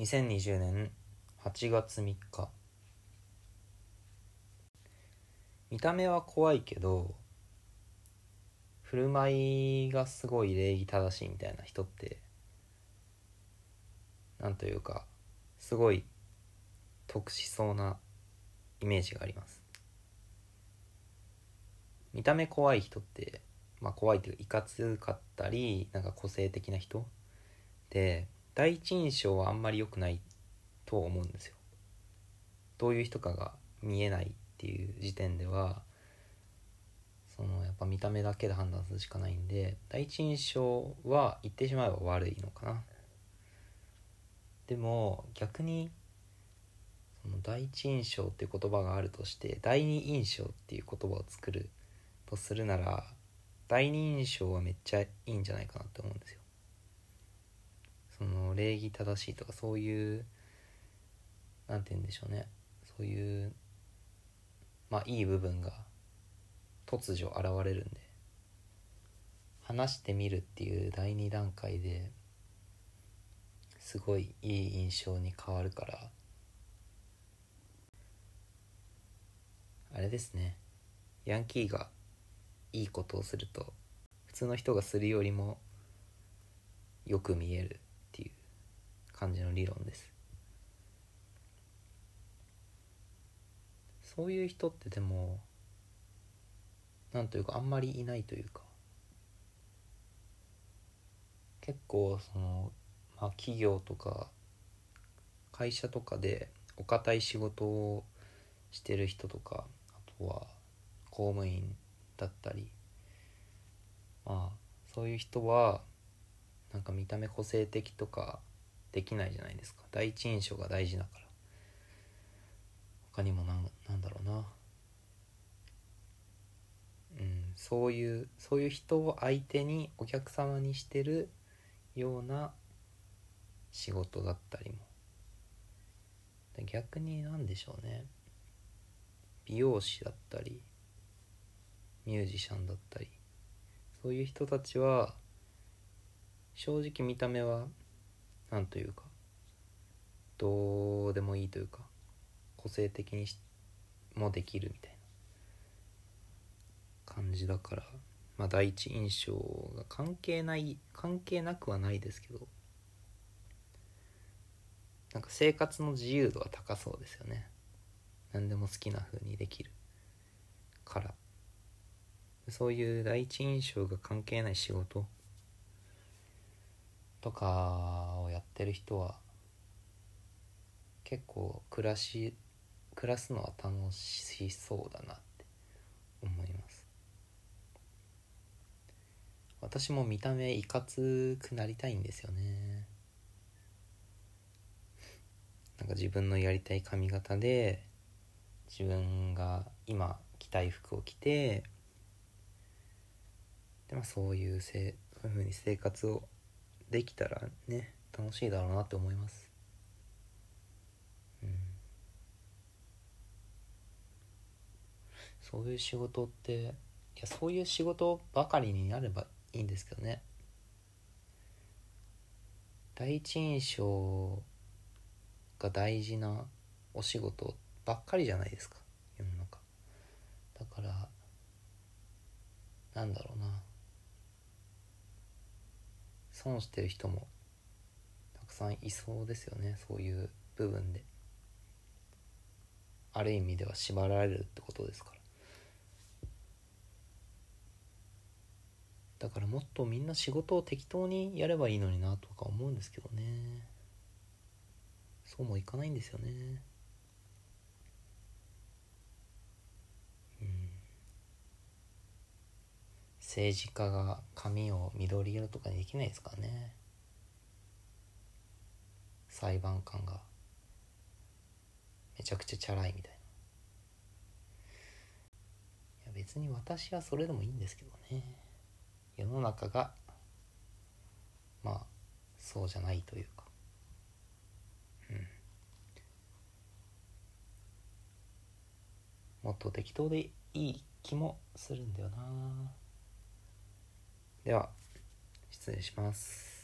2020年8月3日見た目は怖いけど振る舞いがすごい礼儀正しいみたいな人ってなんというかすごい得しそうなイメージがあります。見た目怖い人ってまあ怖いっていうかいかつかったりなんか個性的な人で第一印象はあんまり良くないと思うんですよ。どういう人かが見えないっていう時点ではそのやっぱ見た目だけで判断するしかないんで第一印象は言ってしまえば悪いのかな。でも逆にその第一印象っていう言葉があるとして第二印象っていう言葉を作るとするなら第二印象はめっちゃいいんじゃないかなって思うんですよ。その礼儀正しいとかそういうなんて言うんでしょうね。そういうまあいい部分が突如現れるんで。話してみるっていう第二段階ですごいいい印象に変わるからあれですね。ヤンキーがいいことをすると普通の人がするよりもよく見える。感じの理論です。そういう人ってでもなんというかあんまりいないというか結構その、まあ、企業とか会社とかでお堅い仕事をしてる人とかあとは公務員だったりまあそういう人はなんか見た目個性的とかできないじゃないですか。第一印象が大事だから。他にもなんなんだろうな。うんそういうそういう人を相手にお客様にしてるような仕事だったりも。逆に何でしょうね。美容師だったりミュージシャンだったりそういう人たちは正直見た目は何というかどうでもいいというか個性的にもできるみたいな感じだからまあ第一印象が関係ない関係なくはないですけどなんか生活の自由度は高そうですよね。何でも好きな風にできるから。そういう第一印象が関係ない仕事とかってる人は結構暮らし暮らすのは楽しそうだなって思います。私も見た目いかつくなりたいんですよね。なんか自分のやりたい髪型で自分が今着たい服を着てでまあそういうせそういう風に生活をできたらね楽しいだろうなって思います。うん。そういう仕事っていやそういう仕事ばかりになればいいんですけどね。第一印象が大事なお仕事ばっかりじゃないですか。世の中。だからなんだろうな。損してる人もくさんいそうですよねそういう部分で。ある意味では縛られるってことですから。だからもっとみんな仕事を適当にやればいいのになとか思うんですけどね。そうもいかないんですよね。うん。政治家が髪を緑色とかにできないですからね。裁判官がめちゃくちゃチャラいみたいな。いや別に私はそれでもいいんですけどね。世の中がまあそうじゃないというか。うん。もっと適当でいい気もするんだよな。では失礼します。